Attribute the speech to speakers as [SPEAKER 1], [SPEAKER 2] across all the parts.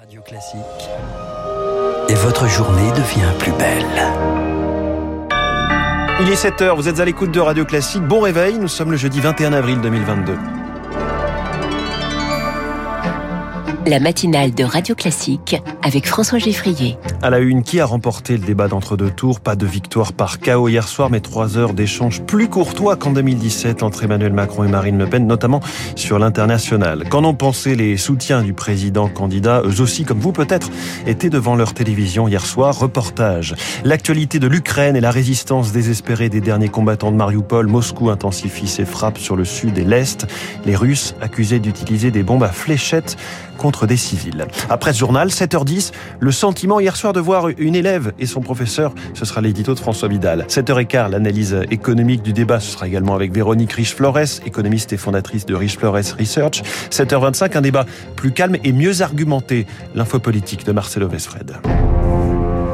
[SPEAKER 1] Radio Classique. Et votre journée devient plus belle.
[SPEAKER 2] Il est 7h, vous êtes à l'écoute de Radio Classique. Bon réveil, nous sommes le jeudi 21 avril 2022.
[SPEAKER 3] La matinale de Radio Classique avec François Geffrier.
[SPEAKER 2] À la une, qui a remporté le débat d'entre-deux tours Pas de victoire par chaos hier soir, mais trois heures d'échange plus courtois qu'en 2017 entre Emmanuel Macron et Marine Le Pen, notamment sur l'international. Qu'en ont pensé les soutiens du président candidat? Eux aussi, comme vous peut-être, étaient devant leur télévision hier soir. Reportage. L'actualité de l'Ukraine et la résistance désespérée des derniers combattants de Mariupol. Moscou intensifie ses frappes sur le sud et l'est. Les Russes accusés d'utiliser des bombes à fléchettes des civils. Après ce journal, 7h10, le sentiment hier soir de voir une élève et son professeur, ce sera l'édito de François Vidal. 7h15, l'analyse économique du débat, ce sera également avec Véronique Riche-Flores, économiste et fondatrice de Riche-Flores Research. 7h25, un débat plus calme et mieux argumenté, l'info politique de Marcelo Vesfred.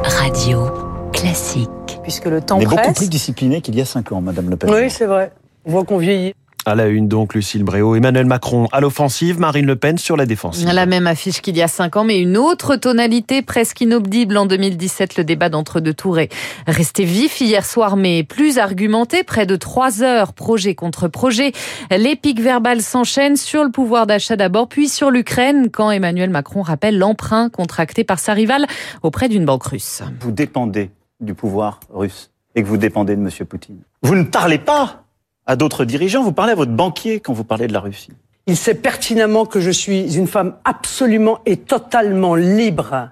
[SPEAKER 3] Radio classique.
[SPEAKER 4] Puisque le temps
[SPEAKER 5] On est
[SPEAKER 4] presse.
[SPEAKER 5] beaucoup plus discipliné qu'il y a 5 ans, Madame Le Pen.
[SPEAKER 4] Oui, c'est vrai. On voit qu'on vieillit.
[SPEAKER 2] À la une donc, Lucille Bréau, Emmanuel Macron à l'offensive, Marine Le Pen sur la défensive.
[SPEAKER 6] La même affiche qu'il y a cinq ans, mais une autre tonalité presque inaudible en 2017. Le débat d'entre deux tours est resté vif hier soir, mais plus argumenté. Près de trois heures, projet contre projet. Les pics verbales s'enchaînent sur le pouvoir d'achat d'abord, puis sur l'Ukraine, quand Emmanuel Macron rappelle l'emprunt contracté par sa rivale auprès d'une banque russe.
[SPEAKER 5] Vous dépendez du pouvoir russe et que vous dépendez de M. Poutine. Vous ne parlez pas à d'autres dirigeants, vous parlez à votre banquier quand vous parlez de la Russie.
[SPEAKER 4] Il sait pertinemment que je suis une femme absolument et totalement libre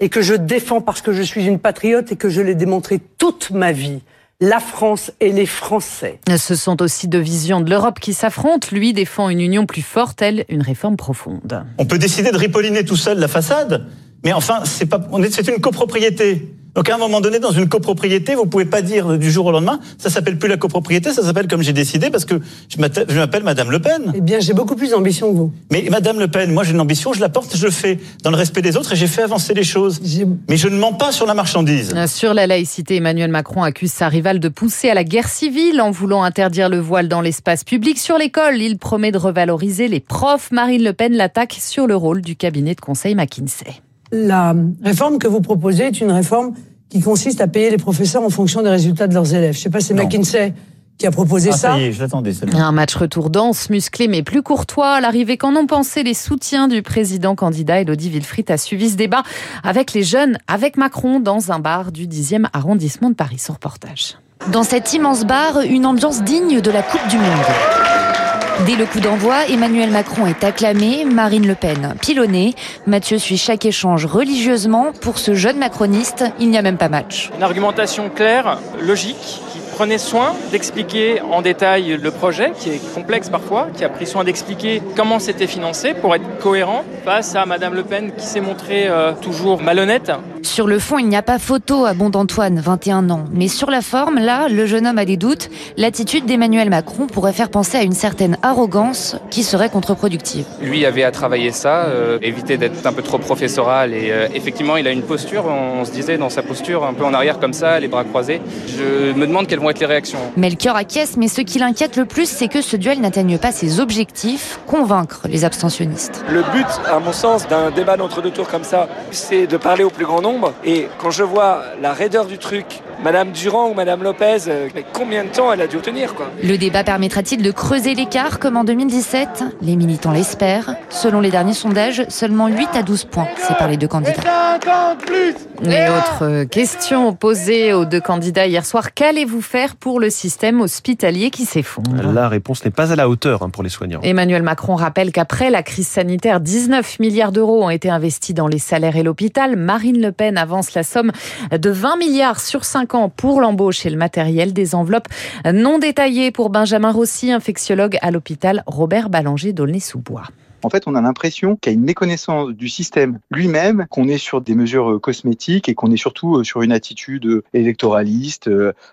[SPEAKER 4] et que je défends parce que je suis une patriote et que je l'ai démontré toute ma vie. La France et les Français.
[SPEAKER 6] Ce sont aussi deux visions de l'Europe qui s'affrontent. Lui défend une union plus forte, elle, une réforme profonde.
[SPEAKER 5] On peut décider de ripolliner tout seul la façade, mais enfin, c'est pas, on est, c'est une copropriété. Donc à un moment donné, dans une copropriété, vous pouvez pas dire du jour au lendemain, ça s'appelle plus la copropriété, ça s'appelle comme j'ai décidé parce que je m'appelle Madame Le Pen.
[SPEAKER 4] Eh bien, j'ai beaucoup plus d'ambition que vous.
[SPEAKER 5] Mais Madame Le Pen, moi j'ai une ambition, je la porte, je le fais dans le respect des autres et j'ai fait avancer les choses. Mais je ne mens pas sur la marchandise.
[SPEAKER 6] Sur la laïcité, Emmanuel Macron accuse sa rivale de pousser à la guerre civile en voulant interdire le voile dans l'espace public. Sur l'école, il promet de revaloriser les profs. Marine Le Pen l'attaque sur le rôle du cabinet de conseil McKinsey.
[SPEAKER 4] La réforme que vous proposez est une réforme qui consiste à payer les professeurs en fonction des résultats de leurs élèves. Je sais pas, c'est. McKinsey qui a proposé
[SPEAKER 5] Ah,
[SPEAKER 4] ça.
[SPEAKER 5] ça y est, je l'attendais.
[SPEAKER 6] Un match retour dense, musclé mais plus courtois. À l'arrivée, qu'en ont pensé les soutiens du président candidat Elodie Wilfried a suivi ce débat avec les jeunes, avec Macron, dans un bar du 10e arrondissement de Paris. Son reportage.
[SPEAKER 7] Dans cet immense bar, une ambiance digne de la Coupe du Monde. Dès le coup d'envoi, Emmanuel Macron est acclamé, Marine Le Pen pilonnée. Mathieu suit chaque échange religieusement. Pour ce jeune macroniste, il n'y a même pas match.
[SPEAKER 8] Une argumentation claire, logique, qui prenait soin d'expliquer en détail le projet, qui est complexe parfois, qui a pris soin d'expliquer comment c'était financé pour être cohérent face à Madame Le Pen qui s'est montrée euh, toujours malhonnête.
[SPEAKER 7] Sur le fond, il n'y a pas photo à Bon d'Antoine, 21 ans. Mais sur la forme, là, le jeune homme a des doutes. L'attitude d'Emmanuel Macron pourrait faire penser à une certaine arrogance qui serait contre-productive.
[SPEAKER 8] Lui avait à travailler ça, euh, éviter d'être un peu trop professoral et euh, effectivement il a une posture, on se disait dans sa posture un peu en arrière comme ça, les bras croisés. Je me demande quelles vont être les réactions.
[SPEAKER 7] Melchior acquiesce, mais ce qui l'inquiète le plus, c'est que ce duel n'atteigne pas ses objectifs, convaincre les abstentionnistes.
[SPEAKER 9] Le but, à mon sens, d'un débat d'entre deux tours comme ça, c'est de parler au plus grand nombre. Et quand je vois la raideur du truc, Madame Durand ou Madame Lopez, euh, mais combien de temps elle a dû tenir, quoi?
[SPEAKER 7] Le débat permettra-t-il de creuser l'écart comme en 2017 Les militants l'espèrent. Selon les derniers sondages, seulement 8 à 12 points séparent les deux candidats.
[SPEAKER 6] Et autre question posée aux deux candidats hier soir, qu'allez-vous faire pour le système hospitalier qui s'effondre?
[SPEAKER 2] La réponse n'est pas à la hauteur hein, pour les soignants.
[SPEAKER 6] Emmanuel Macron rappelle qu'après la crise sanitaire, 19 milliards d'euros ont été investis dans les salaires et l'hôpital. Marine Le Pen avance la somme de 20 milliards sur 5 pour l'embauche et le matériel. Des enveloppes non détaillées pour Benjamin Rossi, infectiologue à l'hôpital Robert Ballanger d'Aulnay-sous-Bois.
[SPEAKER 10] En fait, on a l'impression qu'il y a une méconnaissance du système lui-même, qu'on est sur des mesures euh, cosmétiques et qu'on est surtout euh, sur une attitude euh, électoraliste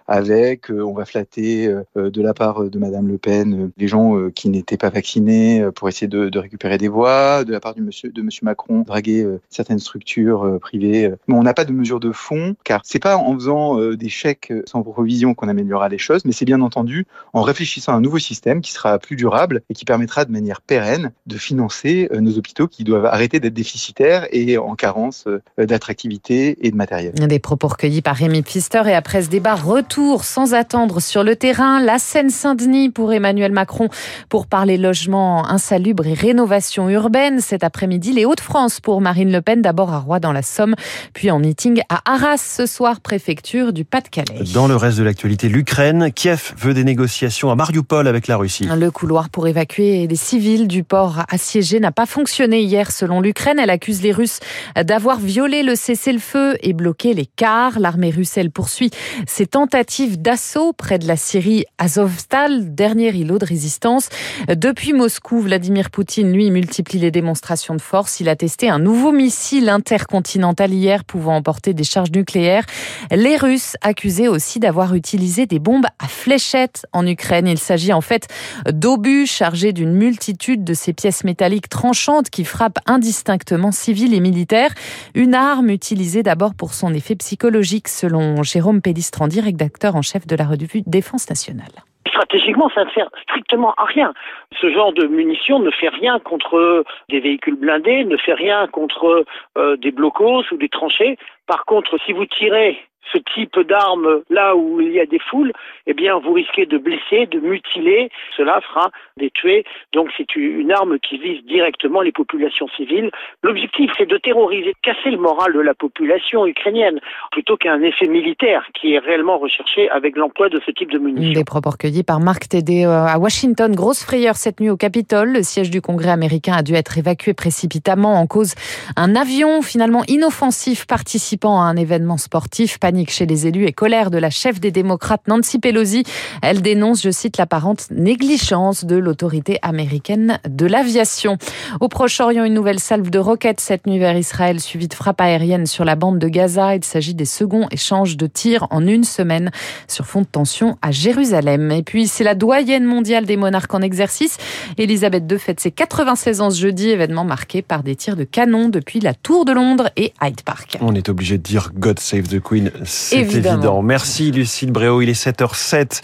[SPEAKER 10] avec on va flatter de la part de Madame Le Pen les gens qui n'étaient pas vaccinés pour essayer de, récupérer des voix, de la part de Monsieur Macron draguer certaines structures privées. Mais on n'a pas de mesure de fond, car c'est pas en faisant des chèques sans provision qu'on améliorera les choses, mais c'est bien entendu en réfléchissant à un nouveau système qui sera plus durable et qui permettra de manière pérenne de financer financer nos hôpitaux qui doivent arrêter d'être déficitaires et en carence d'attractivité et de matériel.
[SPEAKER 6] Des propos recueillis par Rémi Pfister et après ce débat, retour sans attendre sur le terrain, la Seine-Saint-Denis pour Emmanuel Macron pour parler logement insalubre et rénovation urbaine. Cet après-midi, les Hauts-de-France pour Marine Le Pen, d'abord à Roy dans la Somme, puis en meeting à Arras ce soir, préfecture du Pas-de-Calais.
[SPEAKER 2] Dans le reste de l'actualité, l'Ukraine, Kiev veut des négociations à Mariupol avec la Russie.
[SPEAKER 6] Le couloir pour évacuer des civils du port assiégé n'a pas fonctionné hier selon l'Ukraine. Elle accuse les Russes d'avoir violé le cessez-le-feu et bloqué les cars. L'armée russe, elle poursuit ses tentatives d'assaut près de la Syrie Azovstal, dernier îlot de résistance. Depuis Moscou, Vladimir Poutine, lui, multiplie les démonstrations de force. Il a testé un nouveau missile intercontinental hier pouvant emporter des charges nucléaires. Les Russes accusés aussi d'avoir utilisé des bombes à fléchettes en Ukraine. Il s'agit en fait d'obus chargés d'une multitude de ces pièces métalliques tranchantes qui frappent indistinctement civils et militaires. Une arme utilisée d'abord pour son effet psychologique, selon Jérôme Pellistrandi, rédacteur en chef de la revue Défense nationale
[SPEAKER 11] stratégiquement, ça ne sert strictement à rien. Ce genre de munitions ne fait rien contre des véhicules blindés, ne fait rien contre euh, des blocos ou des tranchées. Par contre, si vous tirez ce type d'arme là où il y a des foules, eh bien, vous risquez de blesser, de mutiler. Cela fera des tués. Donc, c'est une arme qui vise directement les populations civiles. L'objectif, c'est de terroriser, de casser le moral de la population ukrainienne, plutôt qu'un effet militaire qui est réellement recherché avec l'emploi de ce type de munitions.
[SPEAKER 6] Des propos recueillis par Marc Tédé euh, à Washington. Grosse frayeur cette nuit au Capitole. Le siège du Congrès américain a dû être évacué précipitamment en cause un avion finalement inoffensif participant à un événement sportif chez les élus et colère de la chef des démocrates Nancy Pelosi. Elle dénonce, je cite, l'apparente négligence de l'autorité américaine de l'aviation. Au Proche-Orient, une nouvelle salve de roquettes cette nuit vers Israël, suivie de frappes aériennes sur la bande de Gaza. Il s'agit des seconds échanges de tirs en une semaine sur fond de tension à Jérusalem. Et puis, c'est la doyenne mondiale des monarques en exercice. Elisabeth II fête ses 96 ans ce jeudi, événement marqué par des tirs de canon depuis la Tour de Londres et Hyde Park.
[SPEAKER 2] On est obligé de dire God Save the Queen c'est évident. Merci Lucille Bréau, il est 7h07.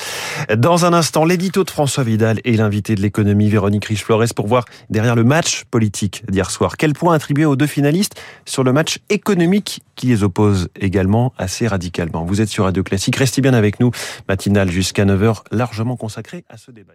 [SPEAKER 2] Dans un instant, l'édito de François Vidal et l'invité de l'économie Véronique Riche-Flores pour voir derrière le match politique d'hier soir. Quel point attribuer aux deux finalistes sur le match économique qui les oppose également assez radicalement Vous êtes sur Radio Classique, restez bien avec nous. Matinale jusqu'à 9h, largement consacrée à ce débat.